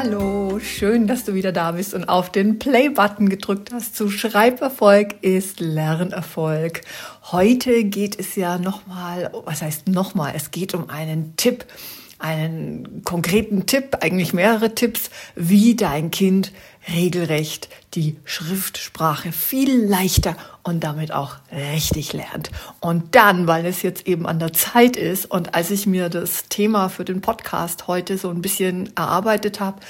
Hallo, schön, dass du wieder da bist und auf den Play-Button gedrückt hast zu Schreiberfolg ist Lernerfolg. Heute geht es ja nochmal, was heißt nochmal, es geht um einen Tipp, einen konkreten Tipp, eigentlich mehrere Tipps, wie dein Kind regelrecht die Schriftsprache viel leichter und damit auch richtig lernt. Und dann, weil es jetzt eben an der Zeit ist und als ich mir das Thema für den Podcast heute so ein bisschen erarbeitet habe,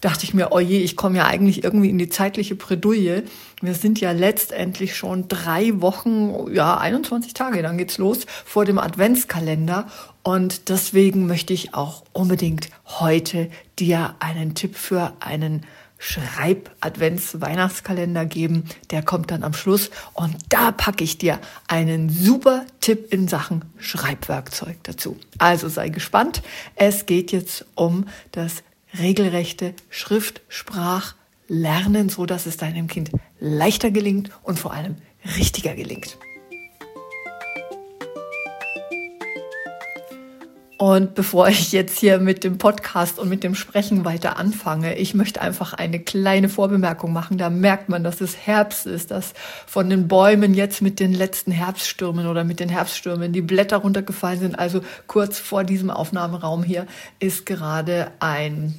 dachte ich mir, oh je, ich komme ja eigentlich irgendwie in die zeitliche Bredouille. Wir sind ja letztendlich schon drei Wochen, ja, 21 Tage, dann geht's los vor dem Adventskalender. Und deswegen möchte ich auch unbedingt heute dir einen Tipp für einen Schreib-Advents-Weihnachtskalender geben. Der kommt dann am Schluss und da packe ich dir einen super Tipp in Sachen Schreibwerkzeug dazu. Also sei gespannt. Es geht jetzt um das regelrechte Schriftsprachlernen, so dass es deinem Kind leichter gelingt und vor allem richtiger gelingt. Und bevor ich jetzt hier mit dem Podcast und mit dem Sprechen weiter anfange, ich möchte einfach eine kleine Vorbemerkung machen. Da merkt man, dass es Herbst ist, dass von den Bäumen jetzt mit den letzten Herbststürmen oder mit den Herbststürmen die Blätter runtergefallen sind. Also kurz vor diesem Aufnahmeraum hier ist gerade ein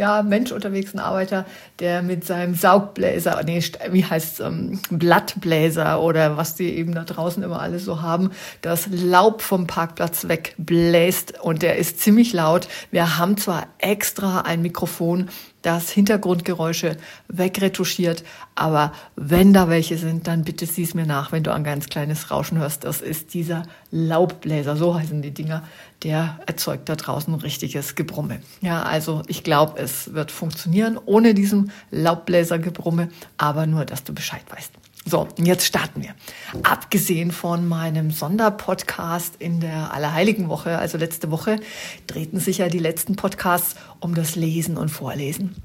ja, Mensch unterwegs, ein Arbeiter, der mit seinem Saugbläser, nee, wie heißt ähm, Blattbläser oder was die eben da draußen immer alles so haben, das Laub vom Parkplatz wegbläst und der ist ziemlich laut. Wir haben zwar extra ein Mikrofon, das Hintergrundgeräusche wegretuschiert. Aber wenn da welche sind, dann bitte sieh es mir nach, wenn du ein ganz kleines Rauschen hörst. Das ist dieser Laubbläser, so heißen die Dinger. Der erzeugt da draußen richtiges Gebrumme. Ja, also ich glaube, es wird funktionieren ohne diesem Laubbläsergebrumme, aber nur, dass du Bescheid weißt. So, jetzt starten wir. Abgesehen von meinem Sonderpodcast in der Allerheiligenwoche, also letzte Woche, drehten sich ja die letzten Podcasts um das Lesen und Vorlesen.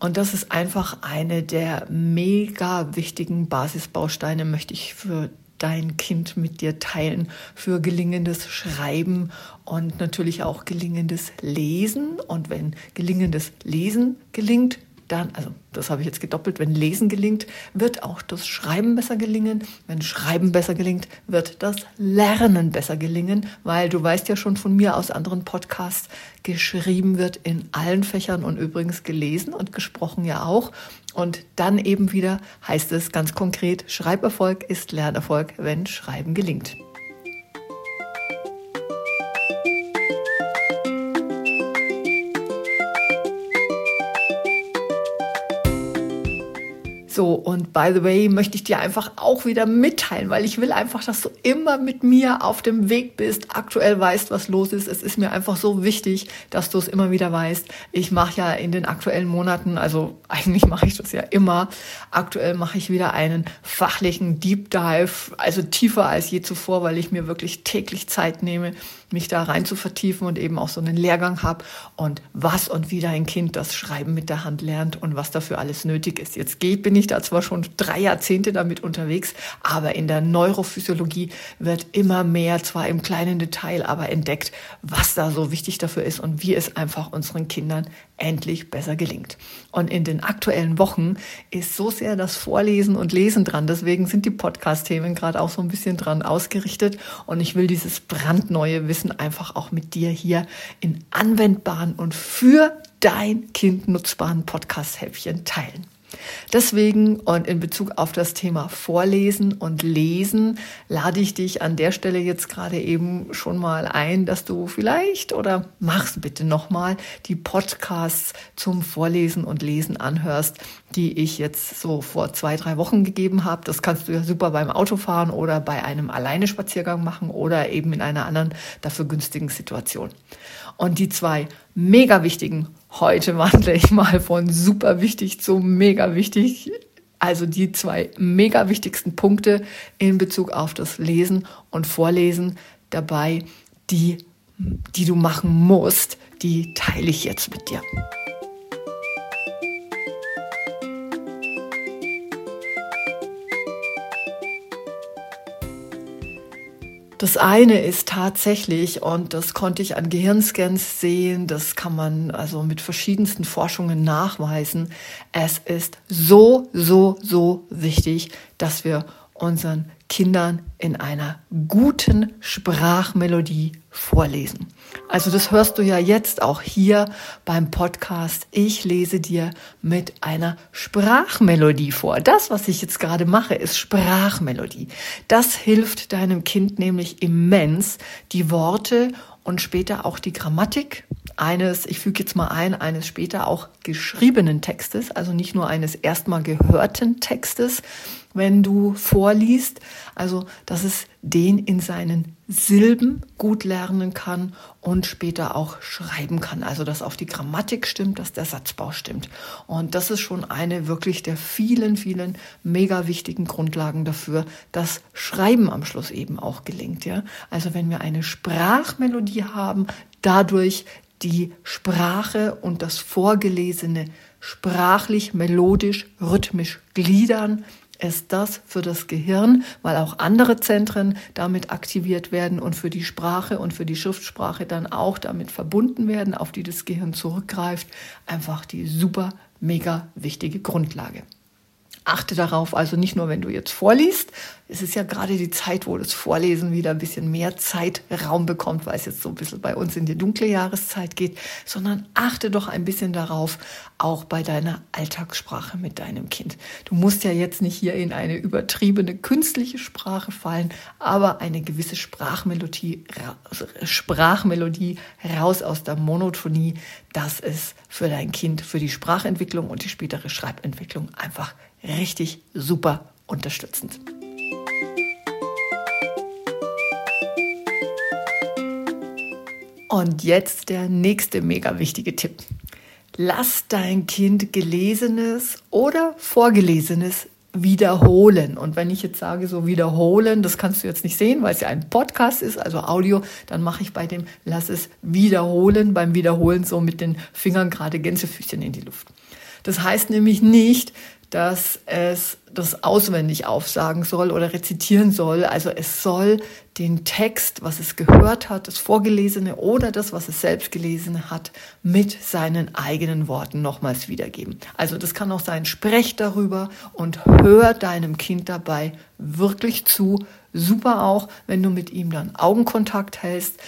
Und das ist einfach eine der mega wichtigen Basisbausteine, möchte ich für dein Kind mit dir teilen für gelingendes Schreiben und natürlich auch gelingendes Lesen. Und wenn gelingendes Lesen gelingt, dann, also das habe ich jetzt gedoppelt, wenn Lesen gelingt, wird auch das Schreiben besser gelingen. Wenn Schreiben besser gelingt, wird das Lernen besser gelingen, weil du weißt ja schon von mir aus anderen Podcasts, geschrieben wird in allen Fächern und übrigens gelesen und gesprochen ja auch. Und dann eben wieder heißt es ganz konkret, Schreiberfolg ist Lernerfolg, wenn Schreiben gelingt. So, und by the way, möchte ich dir einfach auch wieder mitteilen, weil ich will einfach, dass du immer mit mir auf dem Weg bist, aktuell weißt, was los ist. Es ist mir einfach so wichtig, dass du es immer wieder weißt. Ich mache ja in den aktuellen Monaten, also eigentlich mache ich das ja immer, aktuell mache ich wieder einen fachlichen Deep Dive, also tiefer als je zuvor, weil ich mir wirklich täglich Zeit nehme, mich da rein zu vertiefen und eben auch so einen Lehrgang habe und was und wie dein Kind das Schreiben mit der Hand lernt und was dafür alles nötig ist. Jetzt geht, bin ich da zwar schon drei Jahrzehnte damit unterwegs, aber in der Neurophysiologie wird immer mehr, zwar im kleinen Detail, aber entdeckt, was da so wichtig dafür ist und wie es einfach unseren Kindern endlich besser gelingt. Und in den aktuellen Wochen ist so sehr das Vorlesen und Lesen dran. Deswegen sind die Podcast-Themen gerade auch so ein bisschen dran ausgerichtet. Und ich will dieses brandneue Wissen einfach auch mit dir hier in anwendbaren und für dein Kind nutzbaren Podcast-Häppchen teilen. Deswegen und in Bezug auf das Thema Vorlesen und Lesen lade ich dich an der Stelle jetzt gerade eben schon mal ein, dass du vielleicht oder mach's bitte nochmal die Podcasts zum Vorlesen und Lesen anhörst, die ich jetzt so vor zwei, drei Wochen gegeben habe. Das kannst du ja super beim Autofahren oder bei einem alleine Spaziergang machen oder eben in einer anderen dafür günstigen Situation. Und die zwei mega wichtigen heute wandle ich mal von super wichtig zu mega wichtig. Also die zwei mega wichtigsten Punkte in Bezug auf das Lesen und Vorlesen dabei, die, die du machen musst, die teile ich jetzt mit dir. Das eine ist tatsächlich, und das konnte ich an Gehirnscans sehen, das kann man also mit verschiedensten Forschungen nachweisen, es ist so, so, so wichtig, dass wir unseren Kindern in einer guten Sprachmelodie vorlesen. Also das hörst du ja jetzt auch hier beim Podcast. Ich lese dir mit einer Sprachmelodie vor. Das, was ich jetzt gerade mache, ist Sprachmelodie. Das hilft deinem Kind nämlich immens, die Worte und später auch die Grammatik eines, ich füge jetzt mal ein, eines später auch geschriebenen Textes, also nicht nur eines erstmal gehörten Textes, wenn du vorliest, also dass es den in seinen Silben gut lernen kann und später auch schreiben kann. Also dass auch die Grammatik stimmt, dass der Satzbau stimmt. Und das ist schon eine wirklich der vielen, vielen mega wichtigen Grundlagen dafür, dass Schreiben am Schluss eben auch gelingt. Ja? Also wenn wir eine Sprachmelodie haben, dadurch die Sprache und das Vorgelesene sprachlich, melodisch, rhythmisch gliedern, ist das für das Gehirn, weil auch andere Zentren damit aktiviert werden und für die Sprache und für die Schriftsprache dann auch damit verbunden werden, auf die das Gehirn zurückgreift, einfach die super, mega wichtige Grundlage. Achte darauf, also nicht nur, wenn du jetzt vorliest, es ist ja gerade die Zeit, wo das Vorlesen wieder ein bisschen mehr Zeitraum bekommt, weil es jetzt so ein bisschen bei uns in die dunkle Jahreszeit geht, sondern achte doch ein bisschen darauf, auch bei deiner Alltagssprache mit deinem Kind. Du musst ja jetzt nicht hier in eine übertriebene künstliche Sprache fallen, aber eine gewisse Sprachmelodie, Sprachmelodie raus aus der Monotonie, das ist für dein Kind, für die Sprachentwicklung und die spätere Schreibentwicklung einfach richtig super unterstützend. Und jetzt der nächste mega wichtige Tipp. Lass dein Kind gelesenes oder vorgelesenes wiederholen. Und wenn ich jetzt sage, so wiederholen, das kannst du jetzt nicht sehen, weil es ja ein Podcast ist, also Audio, dann mache ich bei dem Lass es wiederholen, beim Wiederholen so mit den Fingern gerade Gänsefüßchen in die Luft. Das heißt nämlich nicht, dass es das auswendig aufsagen soll oder rezitieren soll. Also es soll den Text, was es gehört hat, das Vorgelesene oder das, was es selbst gelesen hat, mit seinen eigenen Worten nochmals wiedergeben. Also das kann auch sein, sprech darüber und hör deinem Kind dabei wirklich zu. Super auch, wenn du mit ihm dann Augenkontakt hältst,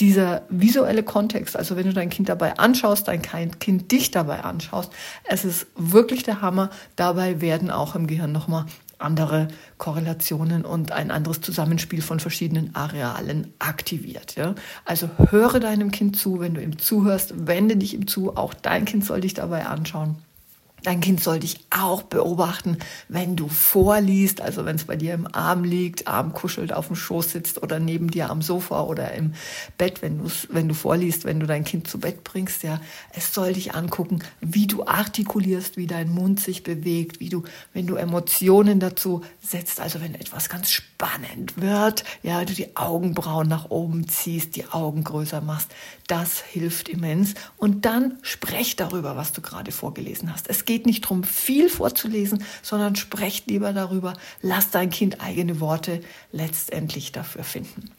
dieser visuelle Kontext, also wenn du dein Kind dabei anschaust, dein Kind dich dabei anschaust, es ist wirklich der Hammer. Dabei werden auch im Gehirn nochmal andere Korrelationen und ein anderes Zusammenspiel von verschiedenen Arealen aktiviert. Ja? Also höre deinem Kind zu, wenn du ihm zuhörst, wende dich ihm zu, auch dein Kind soll dich dabei anschauen. Dein Kind soll dich auch beobachten, wenn du vorliest, also wenn es bei dir im Arm liegt, Arm kuschelt, auf dem Schoß sitzt oder neben dir am Sofa oder im Bett, wenn, du wenn du vorliest, wenn du dein Kind zu Bett bringst. Ja, es soll dich angucken, wie du artikulierst, wie dein Mund sich bewegt, wie du, wenn du Emotionen dazu setzt, also wenn etwas ganz spannend wird, ja, du die Augenbrauen nach oben ziehst, die Augen größer machst, das hilft immens. Und dann sprech darüber, was du gerade vorgelesen hast. Es geht nicht darum, viel vorzulesen, sondern sprecht lieber darüber. Lass dein Kind eigene Worte letztendlich dafür finden.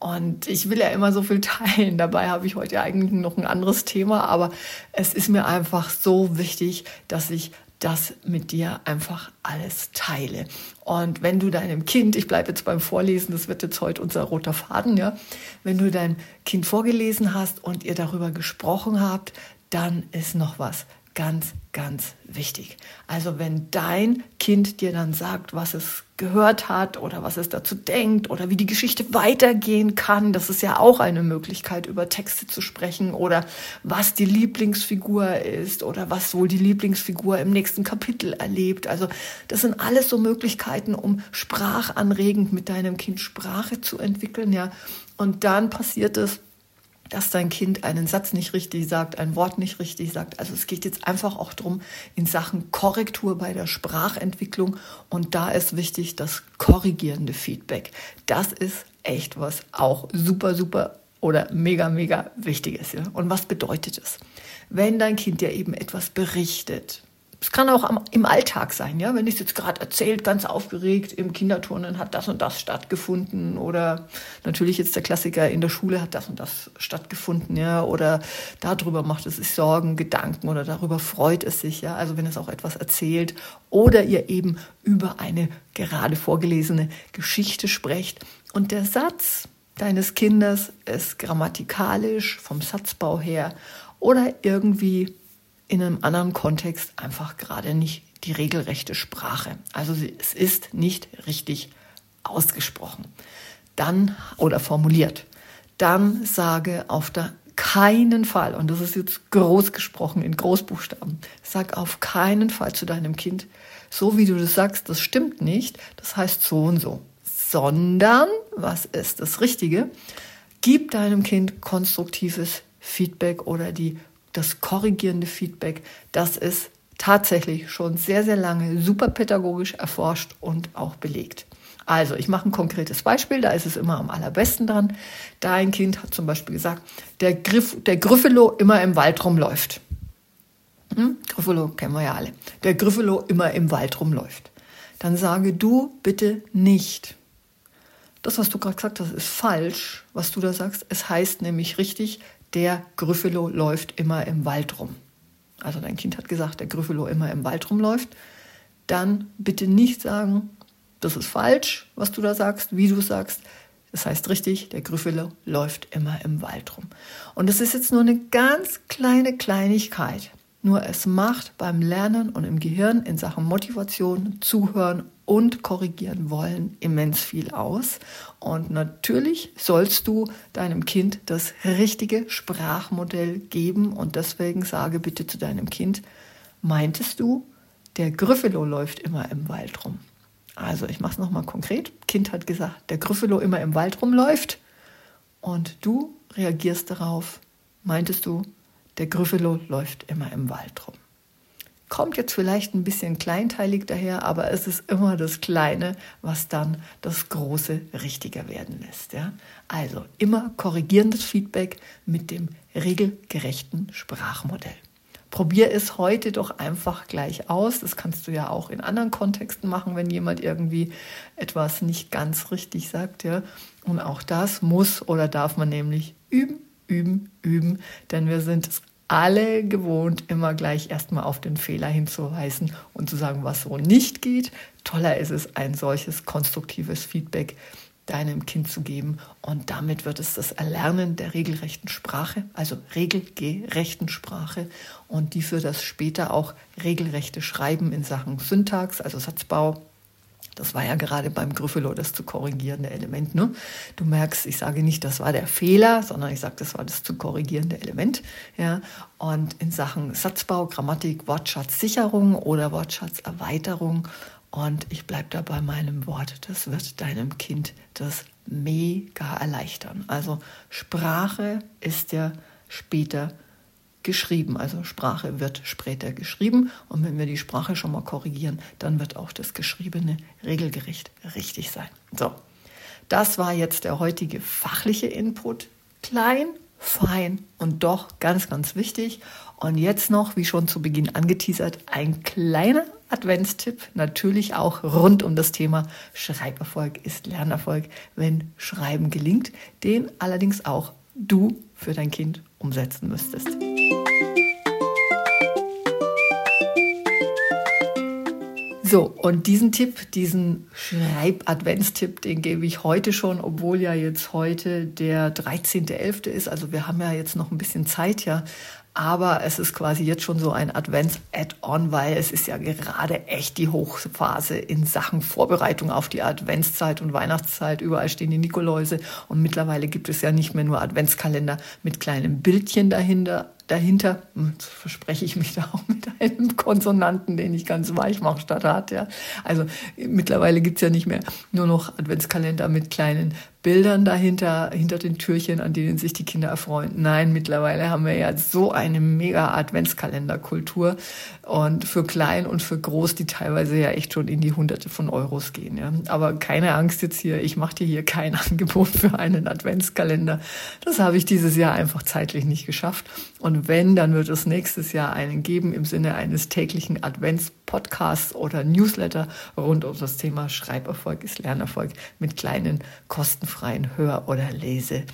Und ich will ja immer so viel teilen. Dabei habe ich heute eigentlich noch ein anderes Thema, aber es ist mir einfach so wichtig, dass ich das mit dir einfach alles teile. Und wenn du deinem Kind, ich bleibe jetzt beim Vorlesen, das wird jetzt heute unser roter Faden, ja, wenn du deinem Kind vorgelesen hast und ihr darüber gesprochen habt, dann ist noch was ganz, ganz wichtig. Also wenn dein Kind dir dann sagt, was es gehört hat oder was es dazu denkt oder wie die Geschichte weitergehen kann, das ist ja auch eine Möglichkeit, über Texte zu sprechen oder was die Lieblingsfigur ist oder was wohl die Lieblingsfigur im nächsten Kapitel erlebt. Also das sind alles so Möglichkeiten, um sprachanregend mit deinem Kind Sprache zu entwickeln, ja. Und dann passiert es, dass dein Kind einen Satz nicht richtig sagt, ein Wort nicht richtig sagt. Also es geht jetzt einfach auch darum, in Sachen Korrektur bei der Sprachentwicklung. Und da ist wichtig das korrigierende Feedback. Das ist echt was auch super, super oder mega, mega wichtig ist. Ja? Und was bedeutet es? Wenn dein Kind dir eben etwas berichtet, es kann auch am, im Alltag sein, ja, wenn ich es jetzt gerade erzählt, ganz aufgeregt, im Kinderturnen hat das und das stattgefunden oder natürlich jetzt der Klassiker in der Schule hat das und das stattgefunden, ja, oder darüber macht es sich Sorgen, Gedanken oder darüber freut es sich, ja, also wenn es auch etwas erzählt oder ihr eben über eine gerade vorgelesene Geschichte sprecht. Und der Satz deines Kindes ist grammatikalisch vom Satzbau her oder irgendwie in einem anderen Kontext einfach gerade nicht die regelrechte Sprache. Also es ist nicht richtig ausgesprochen. Dann oder formuliert. Dann sage auf der keinen Fall, und das ist jetzt groß gesprochen in Großbuchstaben, sag auf keinen Fall zu deinem Kind, so wie du das sagst, das stimmt nicht, das heißt so und so, sondern, was ist das Richtige? Gib deinem Kind konstruktives Feedback oder die das korrigierende Feedback, das ist tatsächlich schon sehr, sehr lange super pädagogisch erforscht und auch belegt. Also, ich mache ein konkretes Beispiel, da ist es immer am allerbesten dran. Dein Kind hat zum Beispiel gesagt, der, Griff, der Griffelo immer im Wald rumläuft. Hm? Griffelo kennen wir ja alle. Der Griffelo immer im Wald rumläuft. Dann sage du bitte nicht. Das, was du gerade gesagt hast, ist falsch, was du da sagst. Es heißt nämlich richtig, der Gryffalo läuft immer im Wald rum. Also dein Kind hat gesagt, der Gryffalo immer im Wald rumläuft. Dann bitte nicht sagen, das ist falsch, was du da sagst, wie du sagst. Das heißt richtig, der Gryffalo läuft immer im Wald rum. Und das ist jetzt nur eine ganz kleine Kleinigkeit. Nur es macht beim Lernen und im Gehirn in Sachen Motivation, Zuhören und korrigieren wollen immens viel aus. Und natürlich sollst du deinem Kind das richtige Sprachmodell geben. Und deswegen sage bitte zu deinem Kind, meintest du, der Gryffalo läuft immer im Wald rum. Also ich mache es nochmal konkret. Kind hat gesagt, der Gryffalo immer im Wald rumläuft. Und du reagierst darauf, meintest du, der Gryffalo läuft immer im Wald rum. Kommt jetzt vielleicht ein bisschen kleinteilig daher, aber es ist immer das Kleine, was dann das Große richtiger werden lässt. Ja? Also immer korrigierendes Feedback mit dem regelgerechten Sprachmodell. Probier es heute doch einfach gleich aus. Das kannst du ja auch in anderen Kontexten machen, wenn jemand irgendwie etwas nicht ganz richtig sagt. Ja? Und auch das muss oder darf man nämlich üben, üben, üben, denn wir sind es alle gewohnt, immer gleich erstmal auf den Fehler hinzuweisen und zu sagen, was so nicht geht. Toller ist es, ein solches konstruktives Feedback deinem Kind zu geben. Und damit wird es das Erlernen der regelrechten Sprache, also regelgerechten Sprache und die für das später auch regelrechte Schreiben in Sachen Syntax, also Satzbau, das war ja gerade beim Gryffalo das zu korrigierende Element. Ne? Du merkst, ich sage nicht, das war der Fehler, sondern ich sage, das war das zu korrigierende Element. Ja? Und in Sachen Satzbau, Grammatik, Wortschatzsicherung oder Wortschatzerweiterung. Und ich bleibe da bei meinem Wort, das wird deinem Kind das mega erleichtern. Also Sprache ist ja später geschrieben. Also Sprache wird später geschrieben und wenn wir die Sprache schon mal korrigieren, dann wird auch das Geschriebene regelgerecht richtig sein. So, das war jetzt der heutige fachliche Input. Klein, fein und doch ganz, ganz wichtig. Und jetzt noch, wie schon zu Beginn angeteasert, ein kleiner Adventstipp, natürlich auch rund um das Thema Schreiberfolg ist Lernerfolg, wenn Schreiben gelingt, den allerdings auch du für dein Kind umsetzen müsstest. So, und diesen Tipp, diesen Schreib-Adventstipp, den gebe ich heute schon, obwohl ja jetzt heute der 13.11. ist. Also wir haben ja jetzt noch ein bisschen Zeit, ja. Aber es ist quasi jetzt schon so ein Advents-Add-on, weil es ist ja gerade echt die Hochphase in Sachen Vorbereitung auf die Adventszeit und Weihnachtszeit. Überall stehen die Nikoläuse und mittlerweile gibt es ja nicht mehr nur Adventskalender mit kleinen Bildchen dahinter, dahinter, verspreche ich mich da auch mit einem Konsonanten, den ich ganz weich mache statt hart. Ja. Also mittlerweile gibt es ja nicht mehr nur noch Adventskalender mit kleinen Bildern dahinter, hinter den Türchen, an denen sich die Kinder erfreuen. Nein, mittlerweile haben wir ja so eine mega Adventskalenderkultur und für klein und für groß, die teilweise ja echt schon in die Hunderte von Euros gehen. Ja. Aber keine Angst jetzt hier, ich mache dir hier kein Angebot für einen Adventskalender. Das habe ich dieses Jahr einfach zeitlich nicht geschafft. Und wenn, dann wird es nächstes Jahr einen geben im Sinne eines täglichen Adventspodcasts oder Newsletter rund um das Thema Schreiberfolg ist Lernerfolg mit kleinen kostenfreien kostenfreien Hör- oder Lese.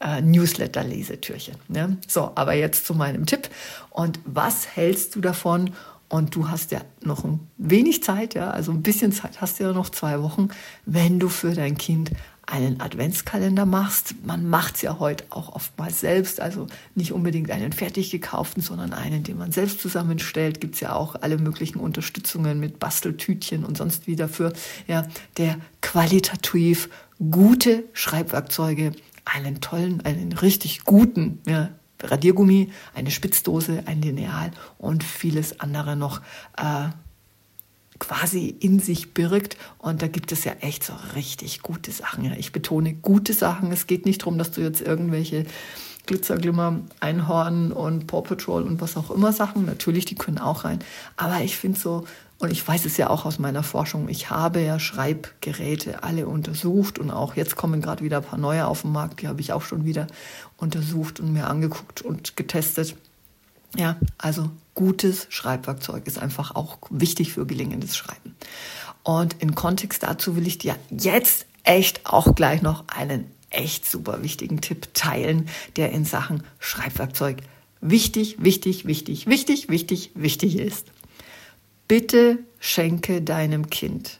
Äh, Newsletter-Lesetürchen. Ne? So, aber jetzt zu meinem Tipp. Und was hältst du davon? Und du hast ja noch ein wenig Zeit, ja, also ein bisschen Zeit hast du ja noch zwei Wochen, wenn du für dein Kind einen Adventskalender machst. Man macht es ja heute auch oftmals selbst, also nicht unbedingt einen fertig gekauften, sondern einen, den man selbst zusammenstellt. Gibt es ja auch alle möglichen Unterstützungen mit Basteltütchen und sonst wie dafür, ja, der qualitativ gute Schreibwerkzeuge, einen tollen, einen richtig guten ja, Radiergummi, eine Spitzdose, ein Lineal und vieles andere noch äh, quasi in sich birgt. Und da gibt es ja echt so richtig gute Sachen. Ich betone gute Sachen. Es geht nicht darum, dass du jetzt irgendwelche Glitzer, Glimmer, Einhorn und Paw Patrol und was auch immer Sachen, natürlich, die können auch rein. Aber ich finde so und ich weiß es ja auch aus meiner Forschung, ich habe ja Schreibgeräte alle untersucht und auch jetzt kommen gerade wieder ein paar neue auf den Markt, die habe ich auch schon wieder untersucht und mir angeguckt und getestet. Ja, also gutes Schreibwerkzeug ist einfach auch wichtig für gelingendes Schreiben. Und in Kontext dazu will ich dir jetzt echt auch gleich noch einen echt super wichtigen Tipp teilen, der in Sachen Schreibwerkzeug wichtig, wichtig, wichtig, wichtig, wichtig, wichtig ist. Bitte schenke deinem Kind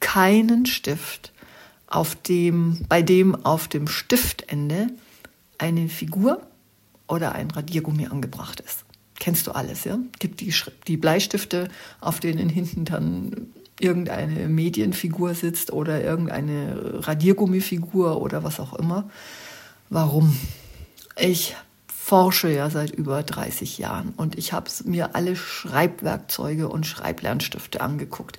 keinen Stift, auf dem, bei dem auf dem Stiftende eine Figur oder ein Radiergummi angebracht ist. Kennst du alles, ja? Gibt die, die Bleistifte, auf denen hinten dann irgendeine Medienfigur sitzt oder irgendeine Radiergummifigur oder was auch immer. Warum? Ich forsche ja seit über 30 Jahren und ich habe mir alle Schreibwerkzeuge und Schreiblernstifte angeguckt.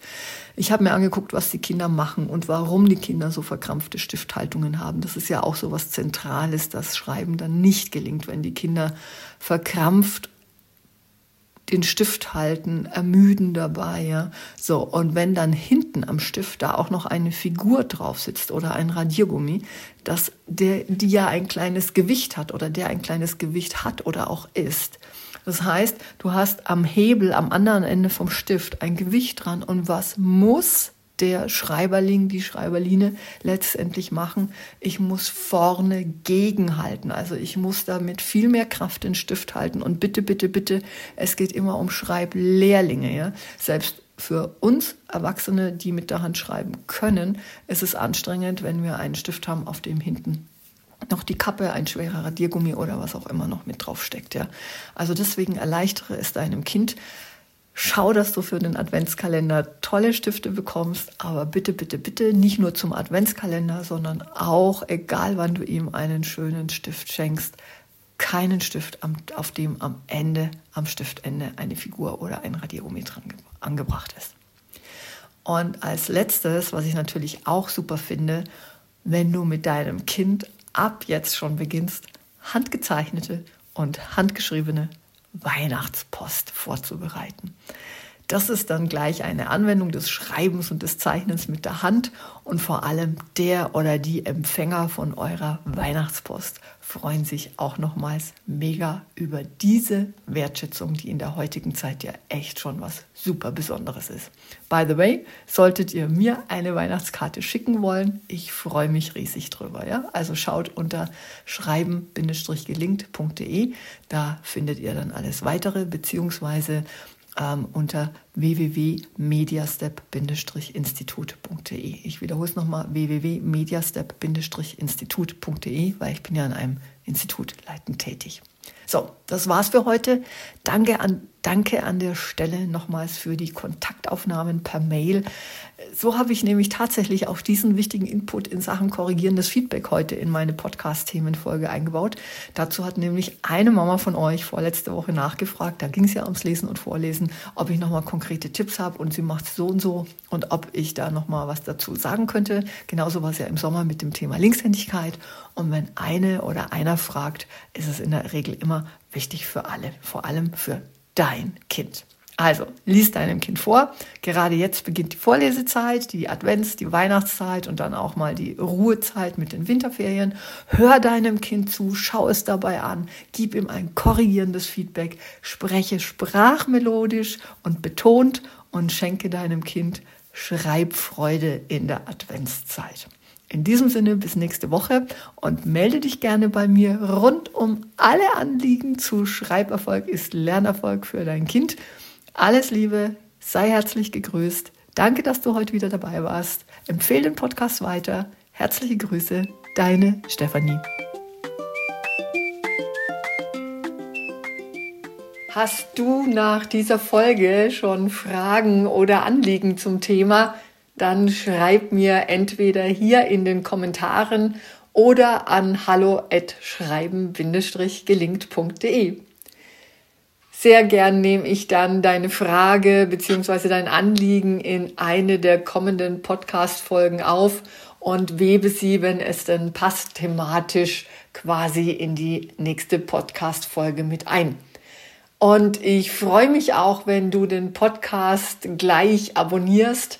Ich habe mir angeguckt, was die Kinder machen und warum die Kinder so verkrampfte Stifthaltungen haben. Das ist ja auch so was Zentrales, dass Schreiben dann nicht gelingt, wenn die Kinder verkrampft den Stift halten, ermüden dabei, ja. So, und wenn dann hinten am Stift da auch noch eine Figur drauf sitzt oder ein Radiergummi, dass der, die ja ein kleines Gewicht hat oder der ein kleines Gewicht hat oder auch ist. Das heißt, du hast am Hebel am anderen Ende vom Stift ein Gewicht dran und was muss der Schreiberling, die Schreiberline letztendlich machen. Ich muss vorne gegenhalten. Also ich muss da mit viel mehr Kraft den Stift halten. Und bitte, bitte, bitte, es geht immer um Schreiblehrlinge. Ja? Selbst für uns Erwachsene, die mit der Hand schreiben können, ist es anstrengend, wenn wir einen Stift haben, auf dem hinten noch die Kappe, ein schwerer Radiergummi oder was auch immer noch mit drauf steckt. Ja? Also deswegen erleichtere es deinem Kind, Schau, dass du für den Adventskalender tolle Stifte bekommst, aber bitte, bitte, bitte nicht nur zum Adventskalender, sondern auch, egal wann du ihm einen schönen Stift schenkst, keinen Stift, auf dem am Ende, am Stiftende eine Figur oder ein dran angebracht ist. Und als letztes, was ich natürlich auch super finde, wenn du mit deinem Kind ab jetzt schon beginnst, handgezeichnete und handgeschriebene Weihnachtspost vorzubereiten. Das ist dann gleich eine Anwendung des Schreibens und des Zeichnens mit der Hand und vor allem der oder die Empfänger von eurer Weihnachtspost freuen sich auch nochmals mega über diese Wertschätzung, die in der heutigen Zeit ja echt schon was super Besonderes ist. By the way, solltet ihr mir eine Weihnachtskarte schicken wollen, ich freue mich riesig drüber. Ja? Also schaut unter schreiben-gelingt.de, da findet ihr dann alles weitere, beziehungsweise ähm, unter www.mediastep-institut.de. Ich wiederhole es nochmal, www.mediastep-institut.de, weil ich bin ja an einem Institut leitend tätig. So, das war's für heute. Danke an, danke an der Stelle nochmals für die Kontaktaufnahmen per Mail. So habe ich nämlich tatsächlich auch diesen wichtigen Input in Sachen korrigierendes Feedback heute in meine Podcast-Themenfolge eingebaut. Dazu hat nämlich eine Mama von euch vorletzte Woche nachgefragt, da ging es ja ums Lesen und Vorlesen, ob ich nochmal konkrete Tipps habe und sie macht so und so und ob ich da nochmal was dazu sagen könnte. Genauso war es ja im Sommer mit dem Thema Linkshändigkeit. Und wenn eine oder einer fragt, ist es in der Regel immer wichtig für alle, vor allem für dein Kind. Also, lies deinem Kind vor. Gerade jetzt beginnt die Vorlesezeit, die Advents-, die Weihnachtszeit und dann auch mal die Ruhezeit mit den Winterferien. Hör deinem Kind zu, schau es dabei an, gib ihm ein korrigierendes Feedback, spreche sprachmelodisch und betont und schenke deinem Kind Schreibfreude in der Adventszeit. In diesem Sinne bis nächste Woche und melde dich gerne bei mir rund um alle Anliegen zu Schreiberfolg ist Lernerfolg für dein Kind. Alles Liebe, sei herzlich gegrüßt. Danke, dass du heute wieder dabei warst. Empfehle den Podcast weiter. Herzliche Grüße, deine Stefanie. Hast du nach dieser Folge schon Fragen oder Anliegen zum Thema? Dann schreib mir entweder hier in den Kommentaren oder an hallo@schreiben-gelingt.de. Sehr gern nehme ich dann deine Frage bzw. dein Anliegen in eine der kommenden Podcast-Folgen auf und webe sie, wenn es denn passt, thematisch quasi in die nächste Podcast-Folge mit ein. Und ich freue mich auch, wenn du den Podcast gleich abonnierst